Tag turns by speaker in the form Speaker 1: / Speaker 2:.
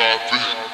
Speaker 1: poppin'.